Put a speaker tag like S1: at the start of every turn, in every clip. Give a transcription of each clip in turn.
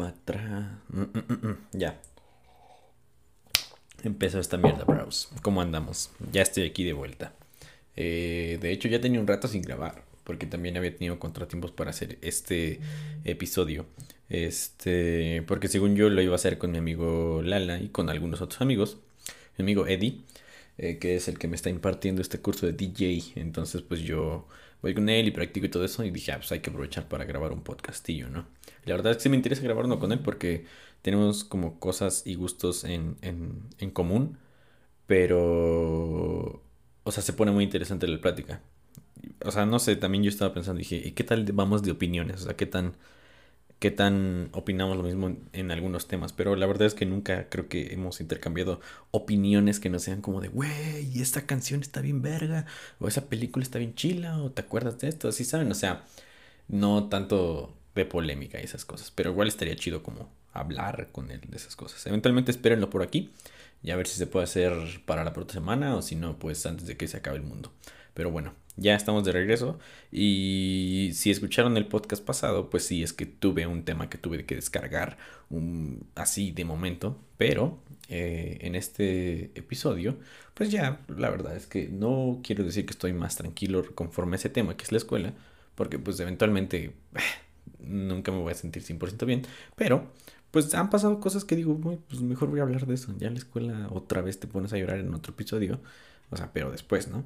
S1: para atrás. Mm, mm, mm, ya. Empezó esta mierda, bros. ¿Cómo andamos? Ya estoy aquí de vuelta. Eh, de hecho, ya tenía un rato sin grabar. Porque también había tenido contratiempos para hacer este episodio. Este. Porque según yo lo iba a hacer con mi amigo Lala y con algunos otros amigos. Mi amigo Eddie. Eh, que es el que me está impartiendo este curso de DJ. Entonces, pues yo voy con él y practico y todo eso. Y dije, ah, pues hay que aprovechar para grabar un podcastillo, ¿no? La verdad es que sí me interesa grabar uno con él porque tenemos como cosas y gustos en, en, en común. Pero, o sea, se pone muy interesante la plática. O sea, no sé, también yo estaba pensando, dije, ¿y qué tal vamos de opiniones? O sea, ¿qué tan qué tan opinamos lo mismo en, algunos temas, pero la verdad es que nunca creo que hemos intercambiado opiniones que no sean como de, güey, esta canción está bien verga, o esa película está bien chila, o te acuerdas de esto, así saben, o sea, no tanto de polémica y esas cosas, pero igual estaría chido como hablar con él de esas cosas. Eventualmente espérenlo por aquí y a ver si se puede hacer para la próxima semana o si no, pues antes de que se acabe el mundo. Pero bueno, ya estamos de regreso. Y si escucharon el podcast pasado, pues sí, es que tuve un tema que tuve que descargar un, así de momento. Pero eh, en este episodio, pues ya, la verdad es que no quiero decir que estoy más tranquilo conforme a ese tema que es la escuela. Porque pues eventualmente nunca me voy a sentir 100% bien. Pero pues han pasado cosas que digo, pues mejor voy a hablar de eso. Ya en la escuela otra vez te pones a llorar en otro episodio. O sea, pero después, ¿no?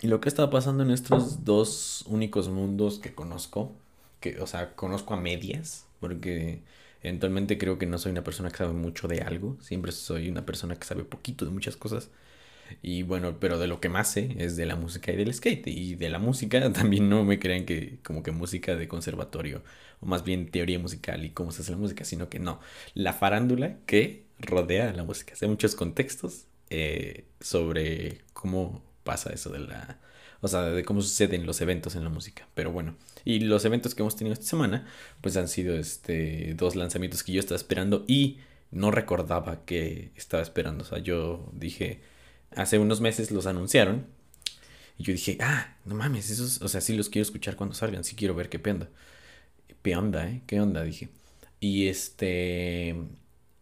S1: Y lo que está pasando en estos dos únicos mundos que conozco, que, o sea, conozco a medias, porque eventualmente creo que no soy una persona que sabe mucho de algo, siempre soy una persona que sabe poquito de muchas cosas. Y bueno, pero de lo que más sé es de la música y del skate. Y de la música también no me crean que como que música de conservatorio, o más bien teoría musical y cómo se hace la música, sino que no, la farándula que rodea la música. Hay muchos contextos eh, sobre cómo pasa eso de la... O sea, de cómo suceden los eventos en la música. Pero bueno. Y los eventos que hemos tenido esta semana, pues han sido este dos lanzamientos que yo estaba esperando y no recordaba que estaba esperando. O sea, yo dije, hace unos meses los anunciaron. Y yo dije, ah, no mames, esos, o sea, sí los quiero escuchar cuando salgan, sí quiero ver qué onda. ¿Qué onda, eh? ¿Qué onda? Dije. Y este.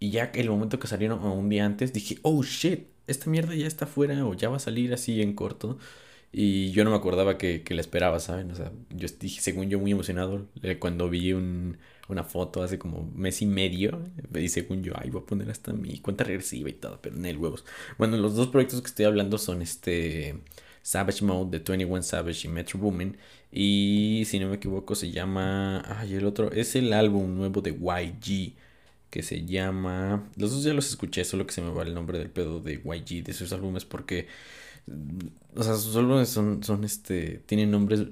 S1: Y ya el momento que salieron un día antes, dije, oh shit, esta mierda ya está fuera o ya va a salir así en corto. Y yo no me acordaba que, que la esperaba, ¿saben? O sea, yo dije, según yo, muy emocionado cuando vi un, una foto hace como mes y medio. Y según yo, ay, voy a poner hasta mi cuenta regresiva y todo, pero en el huevos. Bueno, los dos proyectos que estoy hablando son este Savage Mode de 21 Savage y Metro Boomin. Y si no me equivoco, se llama. Ay, el otro. Es el álbum nuevo de YG que se llama... Los dos ya los escuché, solo que se me va el nombre del pedo de YG, de sus álbumes, porque... O sea, sus álbumes son, son este... Tienen nombres...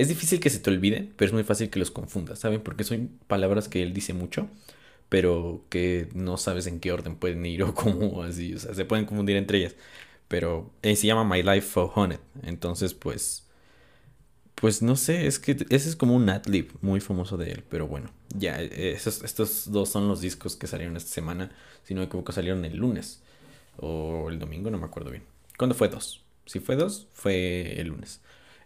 S1: Es difícil que se te olviden, pero es muy fácil que los confundas, ¿saben? Porque son palabras que él dice mucho, pero que no sabes en qué orden pueden ir o cómo así, o sea, se pueden confundir entre ellas. Pero eh, se llama My Life for Honey, entonces pues pues no sé, es que ese es como un adlib muy famoso de él, pero bueno, ya, esos, estos dos son los discos que salieron esta semana, si no me equivoco salieron el lunes o el domingo, no me acuerdo bien. ¿Cuándo fue dos? Si fue dos, fue el lunes.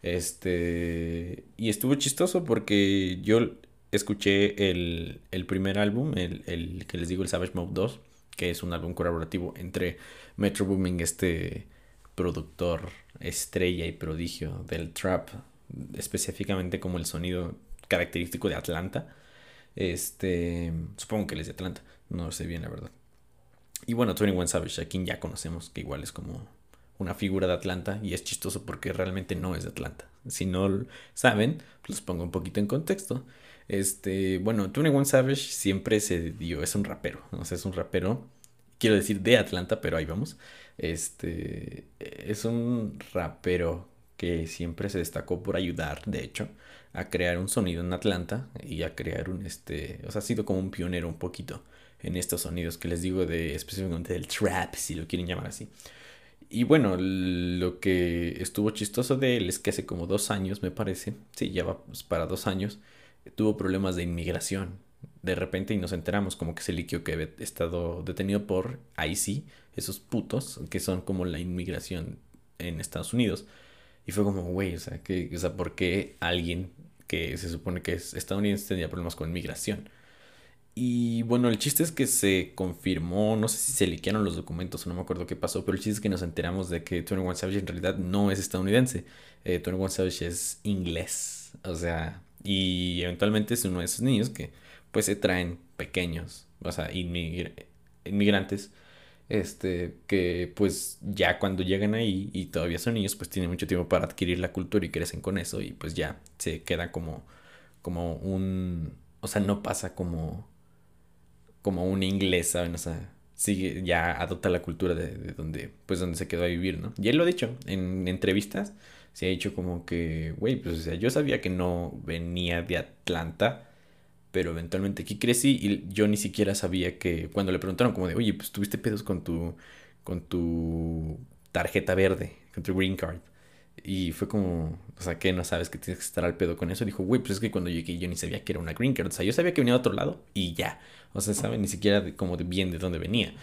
S1: Este, y estuvo chistoso porque yo escuché el, el primer álbum, el, el, que les digo, el Savage Mode 2, que es un álbum colaborativo entre Metro Booming, este productor estrella y prodigio del trap específicamente como el sonido característico de Atlanta. Este, supongo que él es de Atlanta, no sé bien la verdad. Y bueno, 21 Savage, a quien ya conocemos, que igual es como una figura de Atlanta y es chistoso porque realmente no es de Atlanta. Si no saben, los pongo un poquito en contexto. Este, bueno, 21 Savage siempre se dio, es un rapero, o es un rapero, quiero decir de Atlanta, pero ahí vamos. Este, es un rapero que siempre se destacó por ayudar, de hecho, a crear un sonido en Atlanta y a crear un, este, o sea, ha sido como un pionero un poquito en estos sonidos que les digo de específicamente del trap, si lo quieren llamar así. Y bueno, lo que estuvo chistoso de él es que hace como dos años, me parece, sí, ya va pues, para dos años, tuvo problemas de inmigración. De repente y nos enteramos como que se liquio que había estado detenido por IC, esos putos, que son como la inmigración en Estados Unidos. Y fue como, güey, o sea, o sea, ¿por qué alguien que se supone que es estadounidense, tenía problemas con migración. Y bueno, el chiste es que se confirmó, no sé si se liquearon los documentos o no me acuerdo qué pasó, pero el chiste es que nos enteramos de que 21 Savage en realidad no es estadounidense. Eh, 21 Savage es inglés. O sea, y eventualmente es uno de esos niños que pues se traen pequeños, o sea, inmigrantes, este, que pues ya cuando llegan ahí y todavía son niños, pues tienen mucho tiempo para adquirir la cultura y crecen con eso y pues ya se queda como, como un, o sea, no pasa como como un inglés, ¿saben? O sea, sigue, ya adopta la cultura de, donde, pues donde se quedó a vivir, ¿no? Y él lo ha dicho en entrevistas, se ha dicho como que, güey, pues o sea, yo sabía que no venía de Atlanta, pero eventualmente aquí crecí y yo ni siquiera sabía que, cuando le preguntaron como de, oye, pues tuviste pedos con tu, con tu tarjeta verde, con tu green card. Y fue como, o sea, que no sabes que tienes que estar al pedo con eso. Dijo, güey, pues es que cuando llegué yo ni sabía que era una green card. O sea, yo sabía que venía de otro lado y ya. O sea, sabe ni siquiera de, como bien de dónde venía.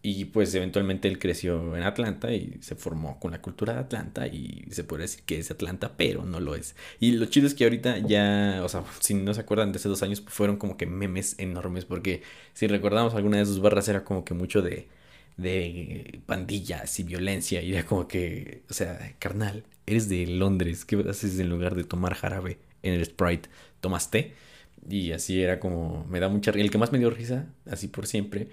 S1: Y pues eventualmente él creció en Atlanta y se formó con la cultura de Atlanta y se puede decir que es Atlanta, pero no lo es. Y lo chido es que ahorita ya, o sea, si no se acuerdan de hace dos años, fueron como que memes enormes porque si recordamos alguna de sus barras era como que mucho de de pandillas y violencia. Y era como que, o sea, carnal, eres de Londres, ¿qué haces en lugar de tomar jarabe en el Sprite? ¿Tomas té? Y así era como, me da mucha El que más me dio risa, así por siempre,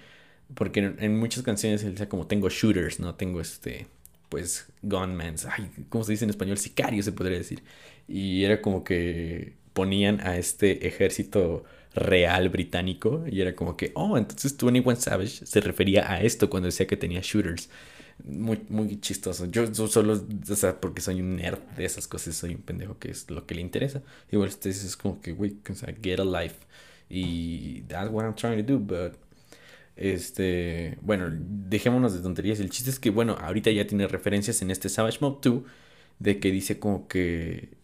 S1: porque en, muchas canciones él decía como, tengo shooters, ¿no? Tengo este, pues, gunmans, ay, ¿cómo se dice en español? Sicario se podría decir. Y era como que ponían a este ejército real británico y era como que, oh, entonces 21 Savage se refería a esto cuando decía que tenía shooters. Muy, muy chistoso. Yo, solo, o sea, porque soy un nerd de esas cosas, soy un pendejo que es lo que le interesa. Igual este es como que, güey, o sea, get a life. Y that's what I'm trying to do, but este, bueno, dejémonos de tonterías. El chiste es que, bueno, ahorita ya tiene referencias en este Savage Mode 2 de que dice como que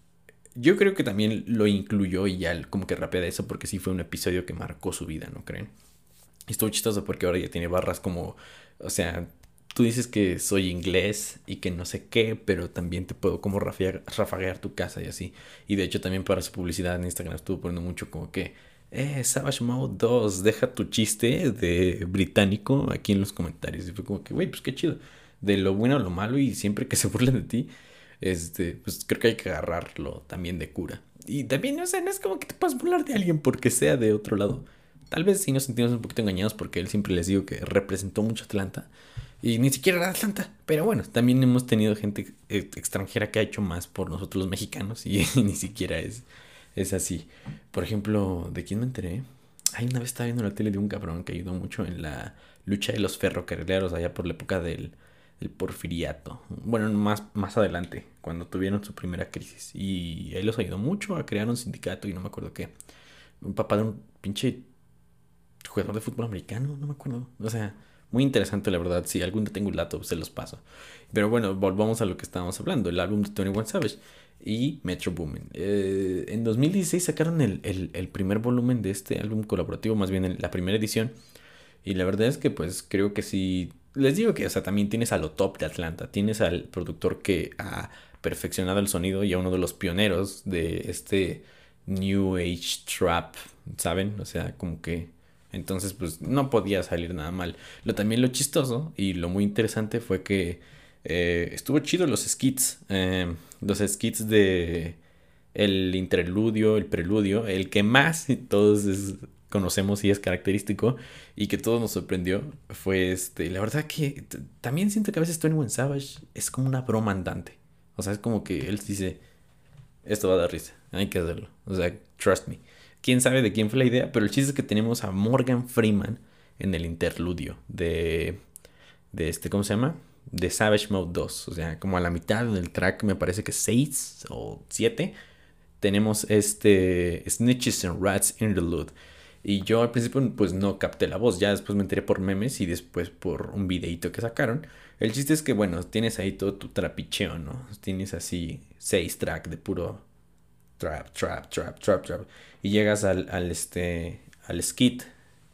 S1: yo creo que también lo incluyó y ya como que rapea de eso porque sí fue un episodio que marcó su vida, ¿no creen? Y estuvo chistoso porque ahora ya tiene barras como, o sea, tú dices que soy inglés y que no sé qué, pero también te puedo como rafaguear, tu casa y así. Y de hecho también para su publicidad en Instagram estuvo poniendo mucho como que, eh, Savage Mode 2, deja tu chiste de británico aquí en los comentarios. Y fue como que, güey, pues qué chido. De lo bueno a lo malo y siempre que se burlen de ti este, pues creo que hay que agarrarlo también de cura. Y también, o sea, no es como que te puedas burlar de alguien porque sea de otro lado. Tal vez sí nos sentimos un poquito engañados porque él siempre les digo que representó mucho Atlanta. Y ni siquiera era Atlanta. Pero bueno, también hemos tenido gente eh, extranjera que ha hecho más por nosotros los mexicanos y, ni siquiera es, es así. Por ejemplo, ¿de quién me enteré? Ay, una vez estaba viendo la tele de un cabrón que ayudó mucho en la lucha de los ferrocarrileros allá por la época del el porfiriato. Bueno, más, más adelante, cuando tuvieron su primera crisis. Y él los ayudó mucho a crear un sindicato y no me acuerdo qué. Un papá de un pinche jugador de fútbol americano, no me acuerdo. O sea, muy interesante la verdad. Si algún día tengo un lato, se los paso. Pero bueno, volvamos a lo que estábamos hablando. El álbum de Tony One Savage y Metro Boomin. Eh, en 2016 sacaron el, el, primer volumen de este álbum colaborativo, más bien la primera edición. Y la verdad es que pues creo que sí les digo que, o sea, también tienes a lo top de Atlanta. Tienes al productor que ha perfeccionado el sonido y a uno de los pioneros de este New Age Trap, ¿saben? O sea, como que... Entonces, pues no podía salir nada mal. Lo también lo chistoso y lo muy interesante fue que eh, estuvo chido los skits. Eh, los skits de el interludio, el preludio, el que más todos es conocemos y es característico y que todo nos sorprendió fue este, la verdad que también siento que a veces Tony One Savage es como una broma andante. O sea, es como que él dice, esto va a dar risa, hay que hacerlo. O sea, trust me. Quién sabe de quién fue la idea, pero el chiste es que tenemos a Morgan Freeman en el interludio de, de este, ¿cómo se llama? De Savage Mode 2. O sea, como a la mitad del track, me parece que 6 o 7, tenemos este Snitches and Rats Interlude y yo al principio pues no capté la voz, ya después me enteré por memes y después por un videito que sacaron. El chiste es que bueno, tienes ahí todo tu trapicheo, ¿no? Tienes así seis track de puro trap, trap, trap, trap, trap. Y llegas al, al, este, al skit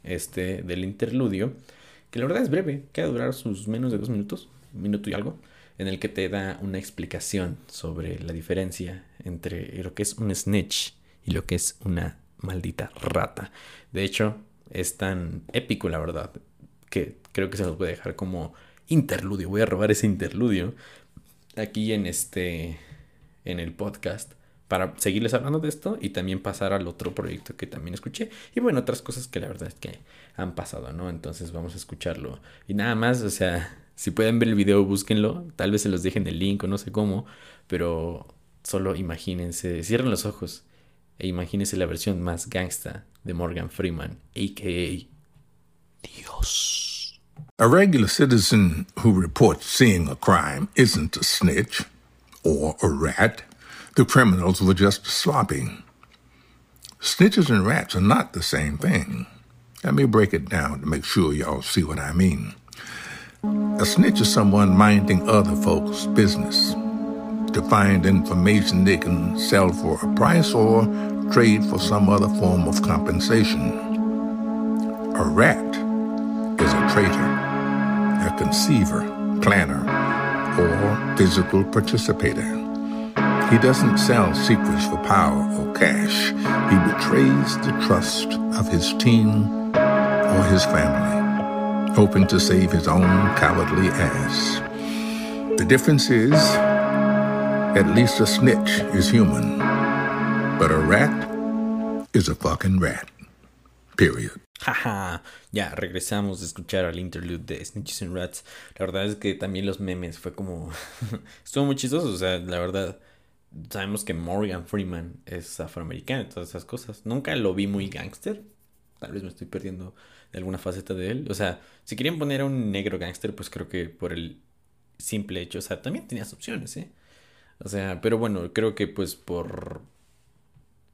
S1: este, del interludio, que la verdad es breve, que va a durar sus menos de dos minutos, un minuto y algo, en el que te da una explicación sobre la diferencia entre lo que es un snitch y lo que es una maldita rata. De hecho, es tan épico, la verdad, que creo que se los voy a dejar como interludio. Voy a robar ese interludio aquí en este en el podcast para seguirles hablando de esto y también pasar al otro proyecto que también escuché y bueno, otras cosas que la verdad es que han pasado, ¿no? Entonces vamos a escucharlo. Y nada más, o sea, si pueden ver el video, búsquenlo, tal vez se los dejen el link o no sé cómo, pero solo imagínense, cierren los ojos e imagínense la versión más gangsta de Morgan Freeman, aka Dios.
S2: A regular citizen who reports seeing a crime isn't a snitch or a rat. The criminals were just sloppy. Snitches and rats are not the same thing. Let me break it down to make sure y'all see what I mean. A snitch is someone minding other folks' business to find information they can sell for a price or trade for some other form of compensation. A rat is a traitor, a conceiver, planner, or physical participator. He doesn't sell secrets for power or cash. He betrays the trust of his team or his family, hoping to save his own cowardly ass. The difference is, at least a snitch is human, but a rat is a fucking rat. Period.
S1: Jaja, ya regresamos de escuchar al interlude de Snitches and Rats. La verdad es que también los memes fue como. Estuvo muy chistoso, o sea, la verdad. Sabemos que Morgan Freeman es afroamericano y todas esas cosas. Nunca lo vi muy gangster. Tal vez me estoy perdiendo de alguna faceta de él. O sea, si querían poner a un negro gangster, pues creo que por el simple hecho, o sea, también tenías opciones, ¿eh? O sea, pero bueno, creo que pues por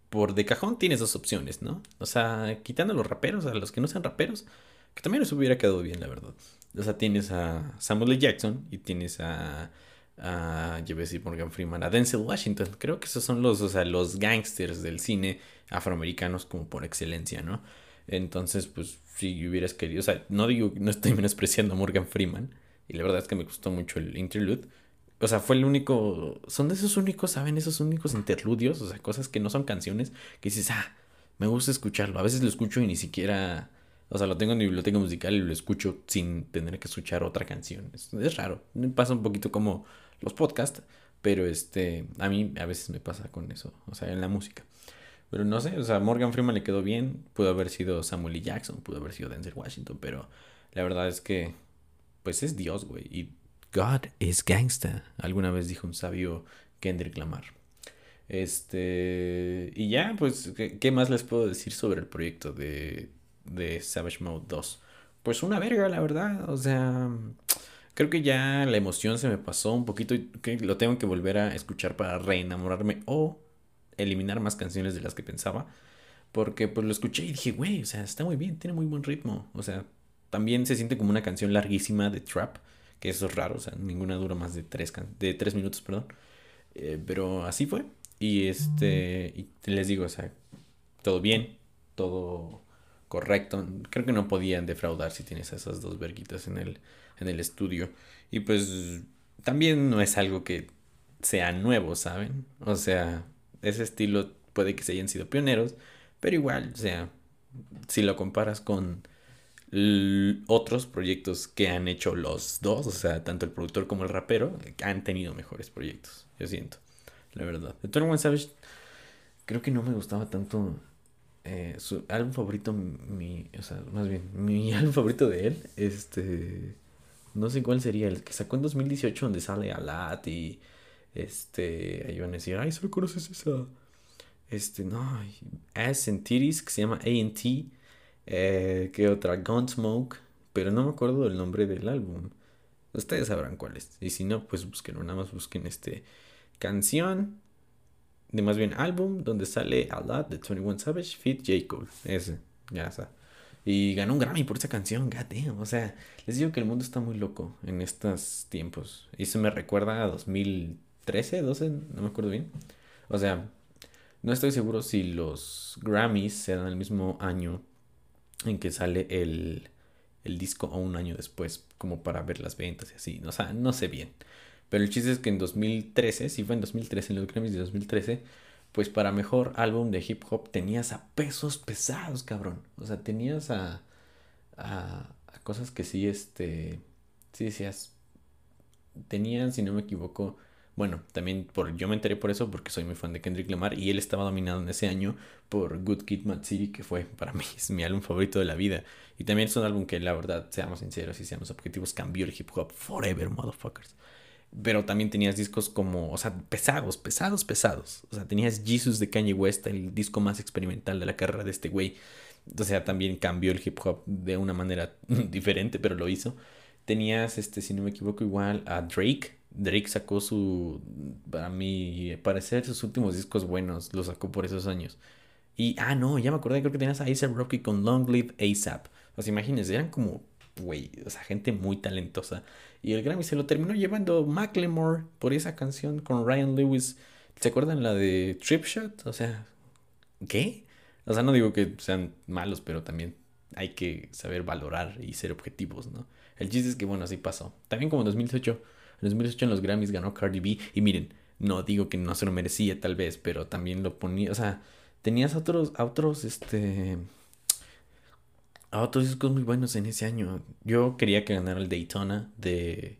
S1: por de cajón tienes dos opciones, ¿no? O sea, quitando a los raperos, a los que no sean raperos, que también les hubiera quedado bien, la verdad. O sea, tienes a Samuel L. Jackson y tienes a, a yo Morgan Freeman, a Denzel Washington. Creo que esos son los, o sea, los gangsters del cine afroamericanos como por excelencia, ¿no? Entonces, pues, si hubieras querido, o sea, no digo, no estoy menospreciando a Morgan Freeman, y la verdad es que me gustó mucho el interlude, o sea, fue el único. Son de esos únicos, ¿saben? Esos únicos interludios. O sea, cosas que no son canciones. Que dices, ah, me gusta escucharlo. A veces lo escucho y ni siquiera. O sea, lo tengo en mi biblioteca musical y lo escucho sin tener que escuchar otra canción. Es, raro. Me pasa un poquito como los podcasts. Pero este. A mí a veces me pasa con eso. O sea, en la música. Pero no sé, o sea, Morgan Freeman le quedó bien. Pudo haber sido Samuel L. Jackson, pudo haber sido Denzel Washington, pero la verdad es que, pues es Dios, güey. Y God is gangsta, alguna vez dijo un sabio Kendrick Lamar. Este, y ya, pues, ¿qué, más les puedo decir sobre el proyecto de, de Savage Mode 2? Pues una verga, la verdad, o sea, creo que ya la emoción se me pasó un poquito y que lo tengo que volver a escuchar para reenamorarme o eliminar más canciones de las que pensaba. Porque pues lo escuché y dije, güey, o sea, está muy bien, tiene muy buen ritmo. O sea, también se siente como una canción larguísima de trap que eso es raro, o sea, ninguna dura más de tres, de tres minutos, perdón. Eh, pero así fue. Y este, y les digo, o sea, todo bien, todo correcto. Creo que no podían defraudar si tienes esas dos verguitas en el, en el estudio. Y pues también no es algo que sea nuevo, ¿saben? O sea, ese estilo puede que se hayan sido pioneros, pero igual, o sea, si lo comparas con otros proyectos que han hecho los dos, o sea, tanto el productor como el rapero, han tenido mejores proyectos, yo siento, la verdad. De Tony One Savage, creo que no me gustaba tanto eh, su álbum favorito, mi, o sea, más bien, mi álbum favorito de él, este, no sé cuál sería, el que sacó en 2018 donde sale Alat y, este, ahí van a decir, ay, solo conoces esa, este, no, Ass and Titties, que se llama A&T, eh, ¿Qué otra? Gunsmoke. Pero no me acuerdo del nombre del álbum. Ustedes sabrán cuál es. Y si no, pues busquen. Nada más busquen este canción. De más bien álbum. Donde sale A Lot de 21 Savage. Fit J. Cole. Ese. Ya está. Y ganó un Grammy por esa canción. God O sea, les digo que el mundo está muy loco en estos tiempos. Y eso me recuerda a 2013, 12. No me acuerdo bien. O sea, no estoy seguro si los Grammys se dan el mismo año en que sale el, el disco o un año después, como para ver las ventas y así. O sea, no sé bien. Pero el chiste es que en 2013, si fue en 2013, en los Grammys de 2013, pues para mejor álbum de hip hop tenías a pesos pesados, cabrón. O sea, tenías a, a, a cosas que sí, este, sí decías, tenían, si no me equivoco, bueno, también por, yo me enteré por eso porque soy muy fan de Kendrick Lamar y él estaba dominado en ese año por Good Kid Mad City, que fue para mí mi álbum favorito de la vida. Y también es un álbum que la verdad, seamos sinceros y seamos objetivos, cambió el hip hop forever, motherfuckers. Pero también tenías discos como, o sea, pesados, pesados, pesados. O sea, tenías Jesus de Kanye West, el disco más experimental de la carrera de este güey. O sea, también cambió el hip hop de una manera diferente, pero lo hizo. Tenías, este, si no me equivoco, igual a Drake. Drake sacó su, para mi parecer, sus últimos discos buenos. Los sacó por esos años. Y, ah, no, ya me acordé, creo que tenías a A$AP Rocky con Long Live ASAP. O sea, imagínense, eran como, güey, o sea, gente muy talentosa. Y el Grammy se lo terminó llevando Macklemore por esa canción con Ryan Lewis. ¿Se acuerdan la de Trip Shot? O sea, ¿qué? O sea, no digo que sean malos, pero también hay que saber valorar y ser objetivos, ¿no? El chiste es que, bueno, así pasó. También como en 2018, en 2018 en los Grammys ganó Cardi B. Y miren, no digo que no se lo merecía tal vez, pero también lo ponía, o sea, tenías otros, a otros, este, a otros discos muy buenos en ese año. Yo quería que ganara el Daytona de,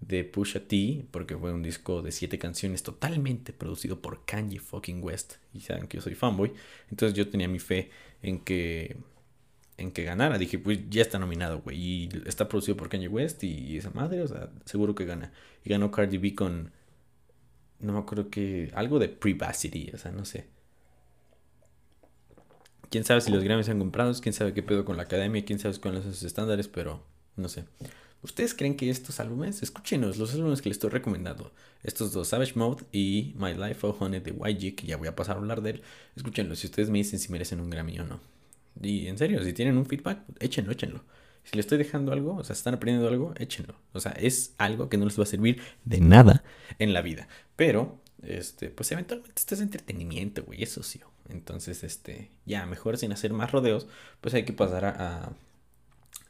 S1: de Pusha T, porque fue un disco de siete canciones totalmente producido por Kanye fucking West. Y saben que yo soy fanboy. Entonces yo tenía mi fe en que en que ganara. Dije, pues ya está nominado, güey. Y está producido por Kanye West y esa madre, o sea, seguro que gana. Y ganó Cardi B con. No me acuerdo que. Algo de Privacy, o sea, no sé. Quién sabe si los Grammys han comprado, quién sabe qué pedo con la academia, quién sabe con los estándares, pero no sé. ¿Ustedes creen que estos álbumes, escúchenos, los álbumes que les estoy recomendando, estos dos, Savage Mode y My Life of Honey de YG, que ya voy a pasar a hablar de él, escúchenlos si ustedes me dicen si merecen un Grammy o no. Y en serio, si tienen un feedback, échenlo, échenlo. Si les estoy dejando algo, o sea, están aprendiendo algo, échenlo. O sea, es algo que no les va a servir de nada en la vida. Pero, este, pues eventualmente este es entretenimiento, güey, eso sí. Entonces, este, ya mejor sin hacer más rodeos, pues hay que pasar a,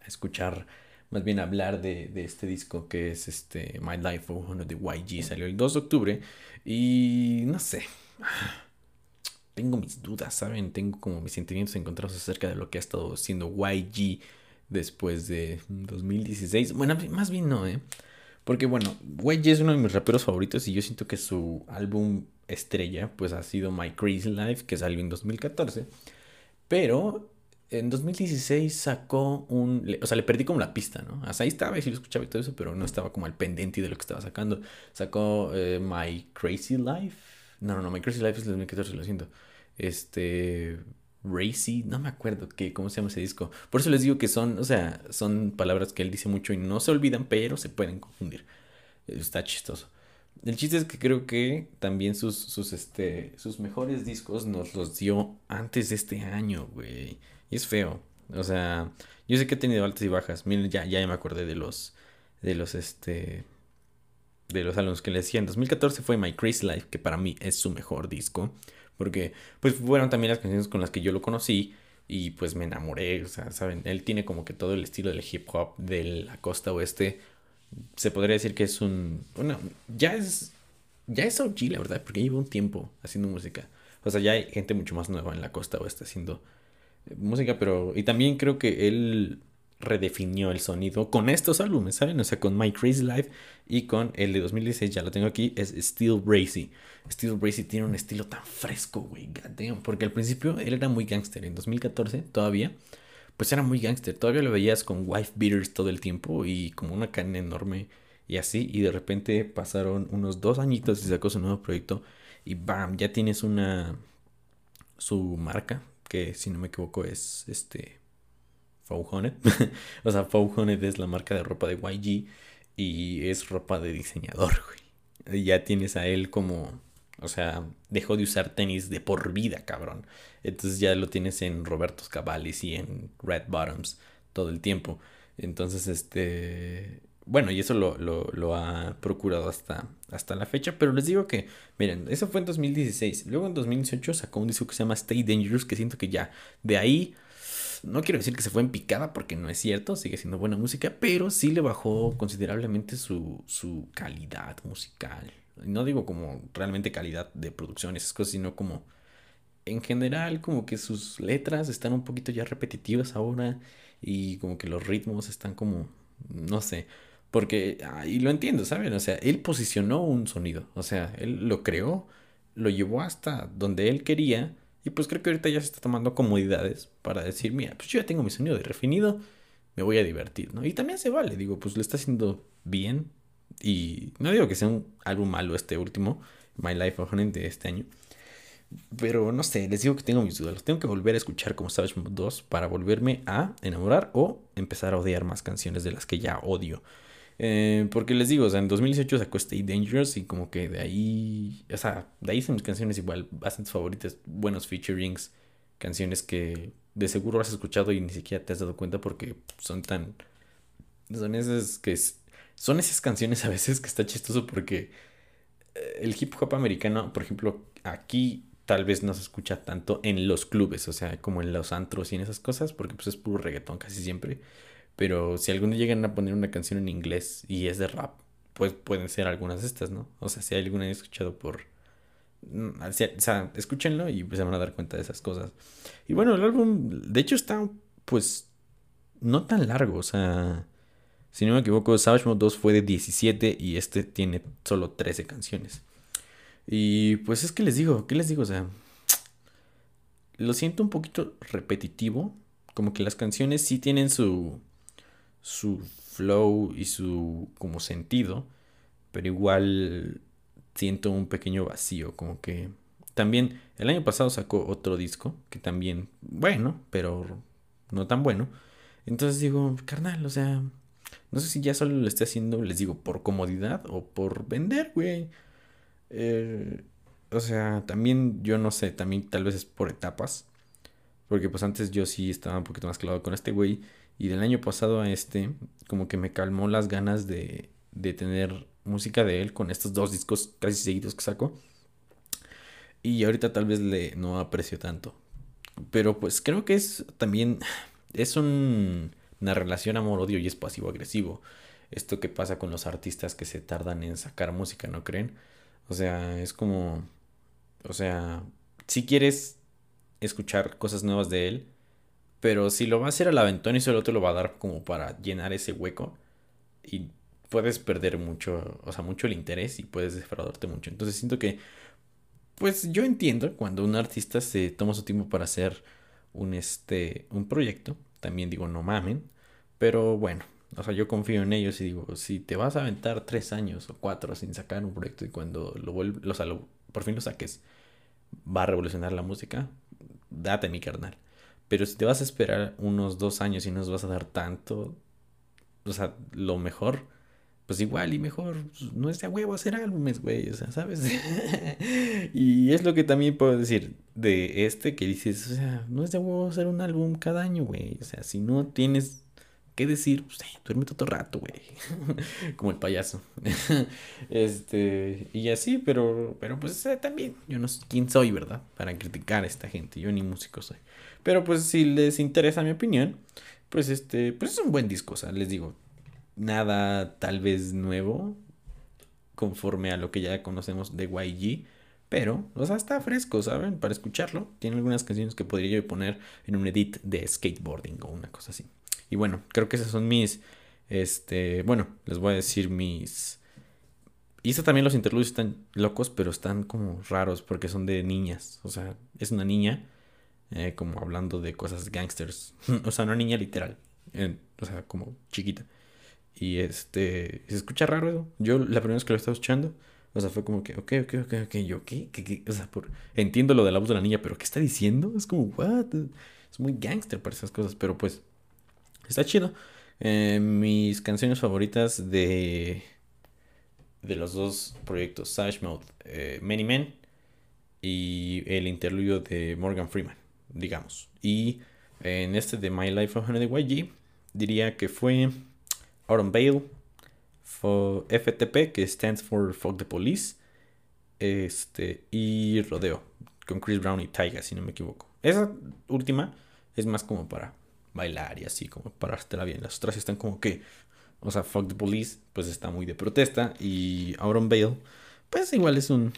S1: escuchar, más bien hablar de, de, este disco que es este My Life, uno de YG, salió el 2 de octubre y no sé, tengo mis dudas, ¿saben? Tengo como mis sentimientos encontrados acerca de lo que ha estado siendo YG después de 2016. Bueno, más bien no, ¿eh? Porque bueno, YG es uno de mis raperos favoritos y yo siento que su álbum estrella pues ha sido My Crazy Life que salió en 2014. Pero en 2016 sacó un... O sea, le perdí como la pista, ¿no? Hasta ahí estaba y sí lo escuchaba y todo eso, pero no estaba como al pendiente de lo que estaba sacando. Sacó eh, My Crazy Life. No, no, no, My Crazy Life es 2014, lo siento. Este... Racy, no me acuerdo que, cómo se llama ese disco. Por eso les digo que son, o sea, son palabras que él dice mucho y no se olvidan, pero se pueden confundir. Está chistoso. El chiste es que creo que también sus, sus, este, sus mejores discos nos los dio antes de este año, güey. Y es feo. O sea, yo sé que ha tenido altas y bajas. Miren, ya, ya me acordé de los, de los, este, de los álbumes que le decía. En 2014 fue My Crazy Life, que para mí es su mejor disco. Porque, pues, fueron también las canciones con las que yo lo conocí. Y pues me enamoré, o sea, saben, él tiene como que todo el estilo del hip hop de la costa oeste se podría decir que es un. Bueno, ya es. Ya es OG, la verdad, porque lleva un tiempo haciendo música. O sea, ya hay gente mucho más nueva en la costa oeste haciendo eh, música, pero. Y también creo que él redefinió el sonido con estos álbumes, ¿saben? O sea, con My Crazy Life y con el de 2016, ya lo tengo aquí, es Steel Brazy. Steel Brazy tiene un estilo tan fresco, güey, porque al principio él era muy gangster, en 2014 todavía pues era muy gángster. Todavía lo veías con wife beaters todo el tiempo y como una cadena enorme y así. Y de repente pasaron unos dos añitos y sacó su nuevo proyecto y bam, ya tienes una su marca que si no me equivoco es este Faujonet. o sea, Faujonet es la marca de ropa de YG y es ropa de diseñador, güey. Ya tienes a él como o sea, dejó de usar tenis de por vida, cabrón. Entonces ya lo tienes en Robertos Cavallis y en Red Bottoms todo el tiempo. Entonces, este... Bueno, y eso lo, lo, lo, ha procurado hasta, hasta la fecha. Pero les digo que, miren, eso fue en 2016. Luego en 2018 sacó un disco que se llama Stay Dangerous, que siento que ya de ahí no quiero decir que se fue en picada porque no es cierto, sigue siendo buena música, pero sí le bajó considerablemente su, su calidad musical. No digo como realmente calidad de producción, esas cosas, sino como en general como que sus letras están un poquito ya repetitivas ahora y como que los ritmos están como, no sé, porque, ah, y lo entiendo, ¿saben? O sea, él posicionó un sonido, o sea, él lo creó, lo llevó hasta donde él quería y pues creo que ahorita ya se está tomando comodidades para decir, mira, pues yo ya tengo mi sonido definido, me voy a divertir, ¿no? Y también se vale, digo, pues le está haciendo bien y no digo que sea un álbum malo este último, My Life of Honey de este año. Pero no sé, les digo que tengo mis dudas. Tengo que volver a escuchar como Savage Mode 2 para volverme a enamorar o empezar a odiar más canciones de las que ya odio. Eh, porque les digo, o sea, en 2018 sacó Stay Dangerous y como que de ahí, o sea, de ahí son mis canciones igual, bastante favoritas, buenos featurings, canciones que de seguro has escuchado y ni siquiera te has dado cuenta porque son tan... Son esas que... Son esas canciones a veces que está chistoso porque eh, el hip hop americano, por ejemplo, aquí tal vez no se escucha tanto en los clubes, o sea, como en los antros y en esas cosas, porque pues es puro reggaetón casi siempre. Pero si algunos llegan a poner una canción en inglés y es de rap, pues pueden ser algunas de estas, ¿no? O sea, si hay alguna escuchado por... Mm, o sea, escúchenlo y pues se van a dar cuenta de esas cosas. Y bueno, el álbum, de hecho, está pues no tan largo, o sea... Si no me equivoco, Savage Mode 2 fue de 17 y este tiene solo 13 canciones. Y pues es que les digo, ¿qué les digo? O sea, lo siento un poquito repetitivo. Como que las canciones sí tienen su, su flow y su como sentido. Pero igual siento un pequeño vacío. Como que también el año pasado sacó otro disco que también, bueno, pero no tan bueno. Entonces digo, carnal, o sea, no sé si ya solo lo esté haciendo, les digo, por comodidad o por vender, güey. Eh, o sea, también yo no sé, también tal vez es por etapas. Porque pues antes yo sí estaba un poquito más clavado con este güey. Y del año pasado a este, como que me calmó las ganas de, de tener música de él con estos dos discos casi seguidos que sacó. Y ahorita tal vez le no aprecio tanto. Pero pues creo que es también, es un, una relación amor-odio y es pasivo-agresivo. Esto que pasa con los artistas que se tardan en sacar música, ¿no creen? O sea, es como, o sea, si quieres escuchar cosas nuevas de él, pero si lo va a hacer al aventón y solo te lo va a dar como para llenar ese hueco y puedes perder mucho, o sea, mucho el interés y puedes defraudarte mucho. Entonces siento que, pues yo entiendo cuando un artista se toma su tiempo para hacer un, este, un proyecto, también digo no mamen, pero bueno, o sea, yo confío en ellos y digo, si te vas a aventar tres años o cuatro sin sacar un proyecto y cuando lo vuelves, o sea, por fin lo saques, va a revolucionar la música, date mi carnal. Pero si te vas a esperar unos dos años y nos vas a dar tanto, o sea, lo mejor, pues igual y mejor, pues, no es de huevo hacer álbumes, güey, o sea, ¿sabes? y es lo que también puedo decir de este que dices, o sea, no es de huevo hacer un álbum cada año, güey, o sea, si no tienes ¿Qué decir? Pues, eh, duerme todo rato, güey. Como el payaso. este, y así, pero, pero pues eh, también, yo no sé quién soy, ¿verdad? Para criticar a esta gente. Yo ni músico soy. Pero pues si les interesa mi opinión, pues este, pues es un buen disco, o sea, les digo, nada tal vez nuevo, conforme a lo que ya conocemos de YG. Pero, o sea, está fresco, ¿saben? Para escucharlo. Tiene algunas canciones que podría yo poner en un edit de skateboarding o una cosa así. Y bueno, creo que esas son mis, este, bueno, les voy a decir mis... Y también los interludios están locos, pero están como raros porque son de niñas. O sea, es una niña, eh, como hablando de cosas gangsters. o sea, una niña literal. o sea, como chiquita. Y este, se escucha raro eso. Yo la primera vez que lo estaba escuchando, o sea, fue como que, ok, ok, ok, ok, yo, ¿qué? ¿Qué, qué? O sea, por, entiendo lo de la voz de la niña, pero ¿qué está diciendo? Es como, what? Es muy gangster para esas cosas, pero pues Está chido. Eh, mis canciones favoritas de, de los dos proyectos, Mode, eh, Many Men y el interludio de Morgan Freeman, digamos. Y en este de My Life of Honey YG, diría que fue Autumn Bale, FTP, que stands for Fuck the Police, este, y Rodeo, con Chris Brown y Tyga, si no me equivoco. Esa última es más como para bailar y así, como parártela bien. Las otras están como que, o sea, Fuck the Police, pues está muy de protesta. Y Auron Bale, pues igual es un,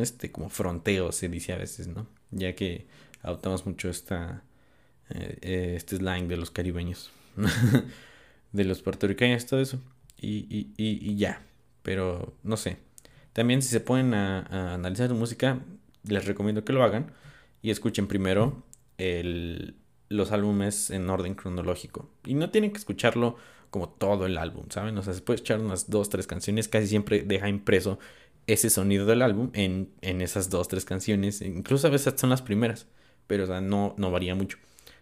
S1: este, como fronteo, se dice a veces, ¿no? Ya que adoptamos mucho esta, eh, eh, este slang de los caribeños, de los puertorriqueños, todo eso. Y, y, y, ya, pero no sé. También si se ponen a, analizar su música, les recomiendo que lo hagan y escuchen primero el, los álbumes en orden cronológico. Y no tienen que escucharlo como todo el álbum, ¿saben? O sea, se puede echar unas dos, tres canciones, casi siempre deja impreso ese sonido del álbum en, en esas dos, tres canciones. Incluso a veces son las primeras, pero o sea, no, no varía mucho.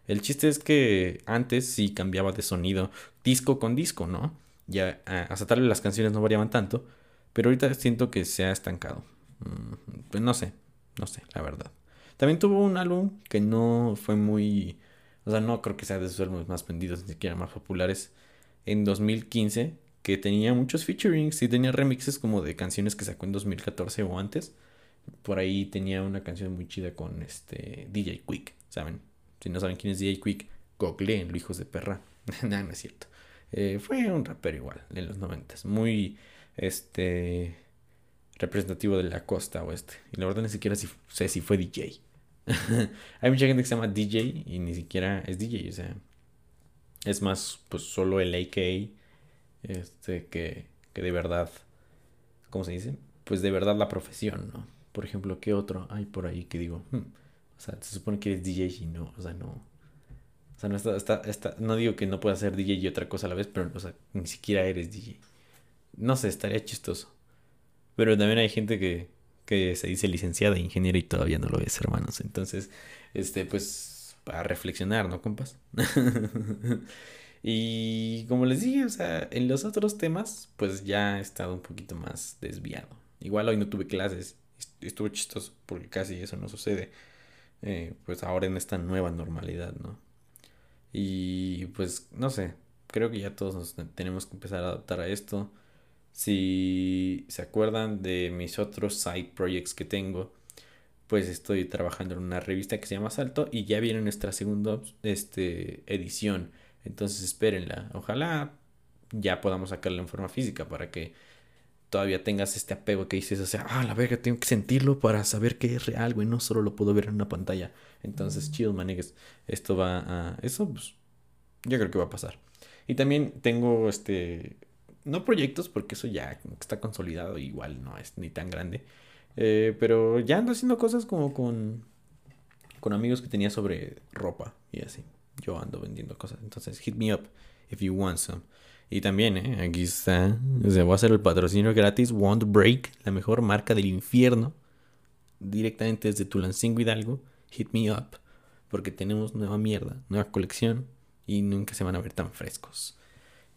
S1: El chiste es que antes sí cambiaba de sonido disco con disco, ¿no? Ya hasta tal las canciones no variaban tanto, pero ahorita siento que se ha estancado. Mm, pues no sé, no sé, la verdad. También tuvo un álbum que no fue muy o sea, no creo que sea de sus álbumes más vendidos, ni siquiera más populares. En 2015, que tenía muchos featurings y tenía remixes como de canciones que sacó en 2014 o antes. Por ahí tenía una canción muy chida con este DJ Quick, ¿saben? Si no saben quién es DJ Quick, googleenlo, hijos de perra. no, no es cierto. Eh, fue un rapero igual, en los 90 Muy, este, representativo de la costa oeste. Y la verdad ni siquiera sé si fue DJ. Hay mucha gente que se llama DJ y ni siquiera es DJ, o sea, es más pues solo el AKA este que, que de verdad, ¿cómo se dice? Pues de verdad la profesión, ¿no? Por ejemplo, ¿qué otro hay por ahí que digo? Hmm, o sea, se supone que eres DJ y no, o sea, no. O sea, no, está, está, no digo que no puedas ser DJ y otra cosa a la vez, pero o sea, ni siquiera eres DJ. No sé, estaría chistoso. Pero también hay gente que, que se dice licenciada ingeniera y todavía no lo es, hermanos. Entonces, este, pues, para reflexionar, ¿no, compas? y como les dije, o sea, en los otros temas, pues ya he estado un poquito más desviado. Igual hoy no tuve clases, estuvo chistoso porque casi eso no sucede. Eh, pues ahora en esta nueva normalidad, ¿no? Y pues, no sé, creo que ya todos nos tenemos que empezar a adaptar a esto. Si se acuerdan de mis otros side projects que tengo, pues estoy trabajando en una revista que se llama Salto y ya viene nuestra segunda este, edición. Entonces espérenla. Ojalá ya podamos sacarla en forma física para que todavía tengas este apego que dices, o sea, ah, la verga, tengo que sentirlo para saber que es real, güey, no solo lo puedo ver en una pantalla. Entonces, chill, manegues, esto va a... Eso, pues, yo creo que va a pasar. Y también tengo, este, no proyectos, porque eso ya está consolidado, igual no es ni tan grande. Eh, pero ya ando haciendo cosas como con, con amigos que tenía sobre ropa y así. Yo ando vendiendo cosas. Entonces, hit me up if you want some. Y también, ¿eh? aquí está. O voy a hacer el patrocinio gratis. Won't Break, la mejor marca del infierno. Directamente desde Tulancingo Hidalgo. Hit me up. Porque tenemos nueva mierda, nueva colección. Y nunca se van a ver tan frescos.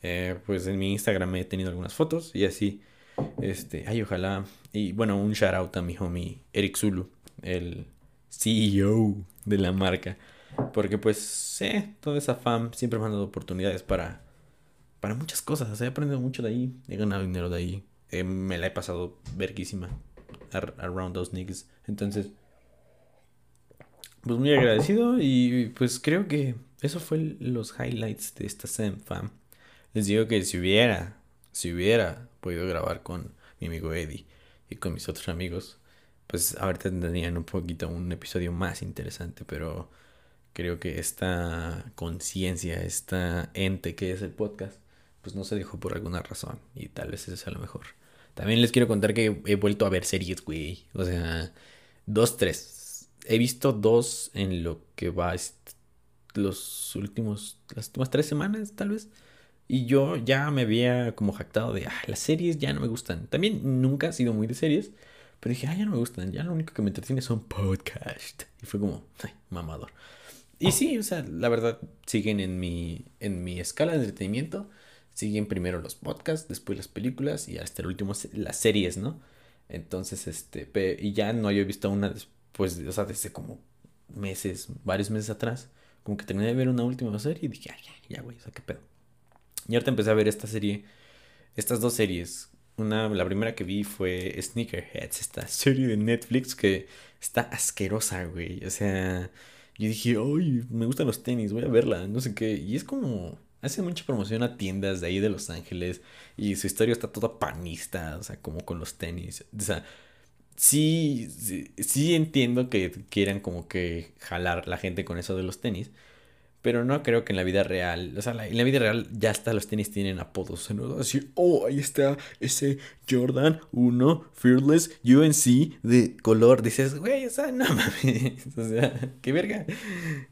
S1: Eh, pues en mi Instagram he tenido algunas fotos y así. Este, ay, ojalá. Y bueno, un shout out a mi homie Eric Zulu, el CEO de la marca. Porque pues, eh, toda esa fam siempre me han dado oportunidades para, para muchas cosas. He aprendido mucho de ahí, he ganado dinero de ahí. Eh, me la he pasado verguísima. Around those niggas. Entonces, pues muy agradecido y pues creo que eso fue los highlights de esta SEM fam. Les digo que si hubiera, si hubiera podido grabar con mi amigo Eddie y con mis otros amigos, pues ahorita tendrían un poquito un episodio más interesante, pero creo que esta conciencia, esta ente que es el podcast, pues no se dejó por alguna razón y tal vez eso sea lo mejor. También les quiero contar que he vuelto a ver series, güey. O sea, dos, tres. He visto dos en lo que va los últimos, las últimas tres semanas, tal vez. Y yo ya me había como jactado de, ah, las series ya no me gustan. También nunca he sido muy de series, pero dije, ah, ya no me gustan. Ya lo único que me entretiene son podcasts. Y fue como, ay, mamador. Y sí, o sea, la verdad, siguen en mi, en mi escala de entretenimiento. Siguen primero los podcasts, después las películas y hasta el último las series, ¿no? Entonces, este, y ya no había visto una después, o sea, desde como meses, varios meses atrás. Como que terminé de ver una última serie y dije, ay, ya, ya, güey, o sea, qué pedo. Y ahorita empecé a ver esta serie, estas dos series. Una, la primera que vi fue Sneakerheads, esta serie de Netflix que está asquerosa, güey. O sea, yo dije, ay, me gustan los tenis, voy a verla, no sé qué. Y es como, Hace mucha promoción a tiendas de ahí de Los Ángeles y su historia está toda panista, o sea, como con los tenis. O sea, sí, sí, sí entiendo que quieran como que jalar la gente con eso de los tenis, pero no creo que en la vida real, o sea, en la vida real ya hasta los tenis tienen apodos. ¿no? Así, oh, ahí está ese Jordan 1 Fearless UNC de color. Dices, güey, o sea, no mames. O sea, qué verga.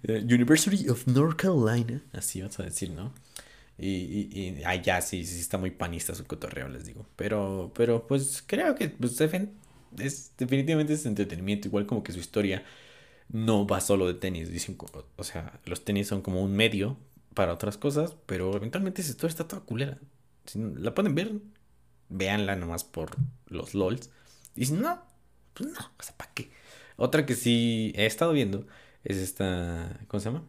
S1: Eh, University of North Carolina. Así vas a decir, ¿no? Y, y, y ya, sí, sí, está muy panista su cotorreo, les digo. Pero, pero pues creo que pues, es, definitivamente es entretenimiento, igual como que su historia no va solo de tenis. Dicen, o sea, los tenis son como un medio para otras cosas, pero eventualmente esa historia está toda culera. Si la pueden ver, véanla nomás por los LOLs. Y si no, pues no, o sea, ¿para qué? Otra que sí he estado viendo es esta, ¿cómo se llama?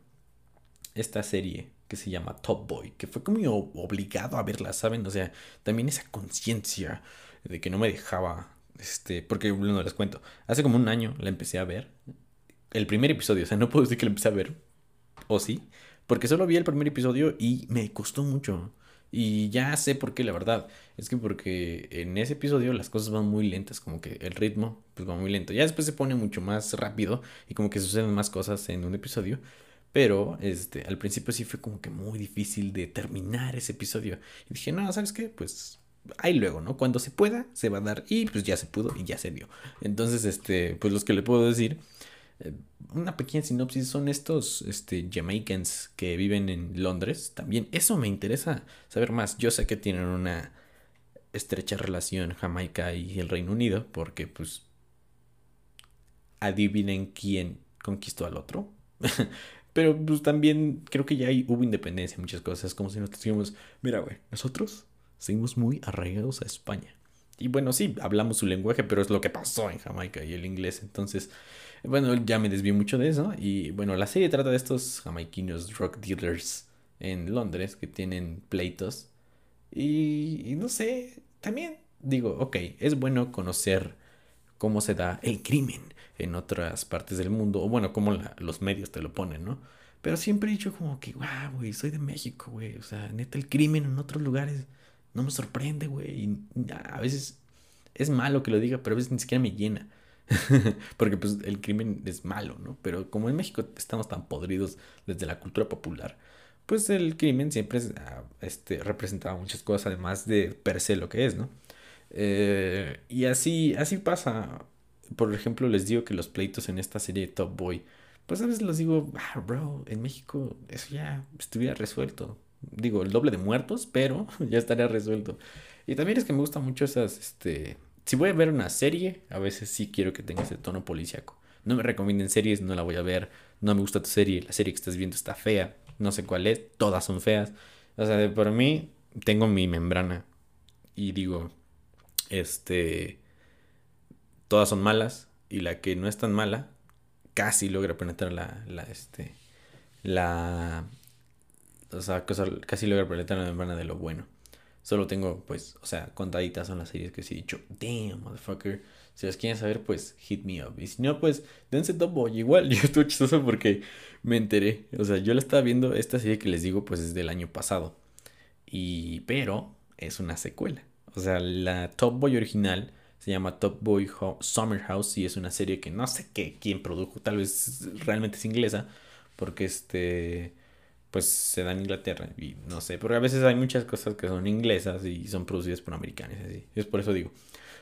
S1: Esta serie que se llama Top Boy, que fue como obligado a verla, ¿saben? O sea, también esa conciencia de que no me dejaba, este, porque, bueno, les cuento, hace como un año la empecé a ver el primer episodio. O sea, no puedo decir que lo empecé a ver. ¿O sí? Porque solo vi el primer episodio y me costó mucho. Y ya sé por qué, la verdad. Es que porque en ese episodio las cosas van muy lentas, como que el ritmo pues va muy lento. Ya después se pone mucho más rápido y como que suceden más cosas en un episodio. Pero este, al principio sí fue como que muy difícil de terminar ese episodio. Y dije, no, ¿sabes qué? Pues ahí luego, ¿no? Cuando se pueda, se va a dar. Y pues ya se pudo y ya se dio. Entonces, este, pues los que le puedo decir una pequeña sinopsis son estos este, Jamaicans que viven en Londres. También eso me interesa saber más. Yo sé que tienen una estrecha relación Jamaica y el Reino Unido porque pues adivinen quién conquistó al otro. Pero pues también creo que ya hay, hubo independencia en muchas cosas. Como si nosotros dijimos, mira, güey, nosotros seguimos muy arraigados a España. Y bueno, sí, hablamos su lenguaje, pero es lo que pasó en Jamaica y el inglés. Entonces, bueno, ya me desvío mucho de eso. Y bueno, la serie trata de estos jamaiquinos rock dealers en Londres que tienen pleitos. Y, no sé, también digo, ok, es bueno conocer cómo se da el crimen en otras partes del mundo. O bueno, cómo los medios te lo ponen, ¿no? Pero siempre he dicho como que, wow, güey, soy de México, güey. O sea, neta, el crimen en otros lugares no me sorprende, güey. A veces es malo que lo diga, pero a veces ni siquiera me llena. Porque pues el crimen es malo, ¿no? Pero como en México estamos tan podridos desde la cultura popular, pues el crimen siempre ah, este, representaba muchas cosas, además de per se lo que es, ¿no? Eh, y así, así pasa. Por ejemplo, les digo que los pleitos en esta serie de Top Boy, pues a veces les digo, ah, bro, en México eso ya estuviera resuelto. Digo, el doble de muertos, pero ya estaría resuelto. Y también es que me gustan mucho esas, este, si voy a ver una serie, a veces sí quiero que tenga ese tono policíaco. No me recomienden series, no la voy a ver. No me gusta tu serie, la serie que estás viendo está fea. No sé cuál es, todas son feas. O sea, por mí tengo mi membrana y digo, este, todas son malas y la que no es tan mala casi logra penetrar la, la, este, la, o sea, casi logra penetrar la membrana de lo bueno. Solo tengo, pues, o sea, contaditas son las series que sí he dicho, damn, motherfucker. Si las quieren saber, pues, hit me up. Y si no, pues, dense top boy. Igual, yo estuve chistoso porque me enteré. O sea, yo la estaba viendo, esta serie que les digo, pues, es del año pasado. Y, pero, es una secuela. O sea, la Top Boy original se llama Top Boy Summer House y es una serie que no sé qué, quién produjo, tal vez realmente es inglesa, porque este pues se da en Inglaterra y no sé, porque a veces hay muchas cosas que son inglesas y son producidas por americanos, así, es por eso digo.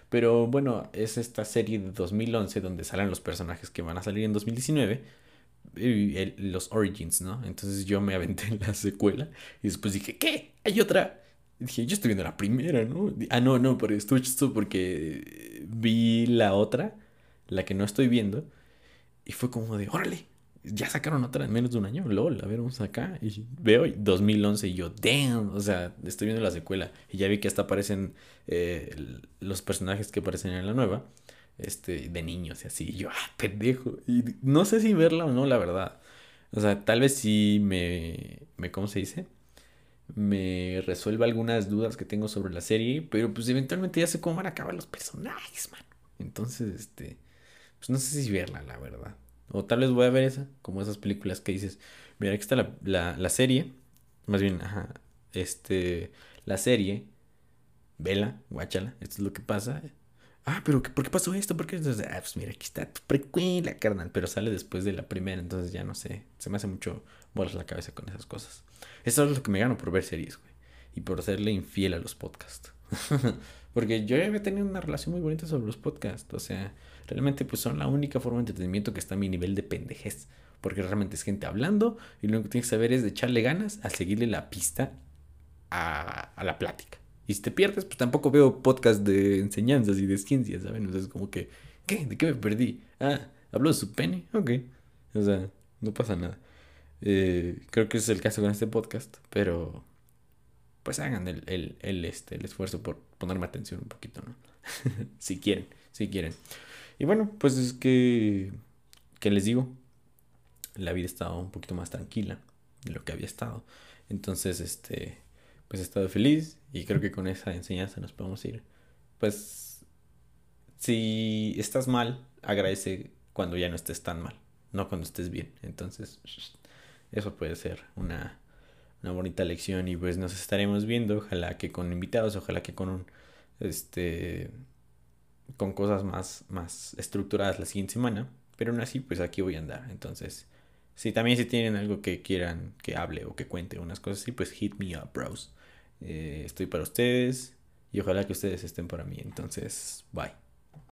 S1: Pero bueno, es esta serie de 2011 donde salen los personajes que van a salir en 2019, y los Origins, ¿no? Entonces yo me aventé en la secuela y después dije, ¿qué? ¿Hay otra? Y dije, yo estoy viendo la primera, ¿no? Ah, no, no, pero estuvo chistoso porque vi la otra, la que no estoy viendo, y fue como de, órale, ya sacaron otra en menos de un año, lol, a ver, vamos acá. Y veo 2011 y yo, damn, o sea, estoy viendo la secuela. Y ya vi que hasta aparecen eh, los personajes que aparecen en la nueva, este, de niños y así. Y yo, ah, pendejo. Y no sé si verla o no, la verdad. O sea, tal vez sí me, me ¿cómo se dice? Me resuelva algunas dudas que tengo sobre la serie, pero pues eventualmente ya sé cómo van a acabar los personajes, man. Entonces, este, pues no sé si verla, la verdad. O tal vez voy a ver esa, como esas películas que dices, mira, aquí está la, la, serie, más bien, ajá, este, la serie, vela, guáchala, esto es lo que pasa. Ah, pero ¿por qué pasó esto? ¿Por qué? Entonces, ah, pues mira, aquí está tu precuela, carnal. Pero sale después de la primera, entonces ya no sé. Se me hace mucho bolas la cabeza con esas cosas. Eso es lo que me gano por ver series, güey. Y por serle infiel a los podcasts. Porque yo ya había tenido una relación muy bonita sobre los podcasts. O sea, realmente pues son la única forma de entretenimiento que está a mi nivel de pendejez. Porque realmente es gente hablando y lo que tienes que saber es de echarle ganas a seguirle la pista a, a la plática. Y si te pierdes, pues tampoco veo podcast de enseñanzas y de ciencias, ¿saben? Entonces, como que, ¿qué? ¿De qué me perdí? Ah, ¿habló de su pene? Ok. O sea, no pasa nada. Eh, creo que es el caso con este podcast, pero pues hagan el, el, el, este, el esfuerzo por ponerme atención un poquito, ¿no? si quieren, si quieren. Y bueno, pues es que, ¿qué les digo? La vida estaba un poquito más tranquila de lo que había estado. Entonces, este, pues he estado feliz y creo que con esa enseñanza nos podemos ir. Pues si estás mal, agradece cuando ya no estés tan mal, no cuando estés bien. Entonces, eso puede ser una, una bonita lección y pues nos estaremos viendo, ojalá que con invitados, ojalá que con un, este con cosas más más estructuradas la siguiente semana, pero aún así pues aquí voy a andar. Entonces, si también si tienen algo que quieran que hable o que cuente unas cosas así, pues hit me up, bros. Eh, estoy para ustedes y ojalá que ustedes estén para mí. Entonces, bye.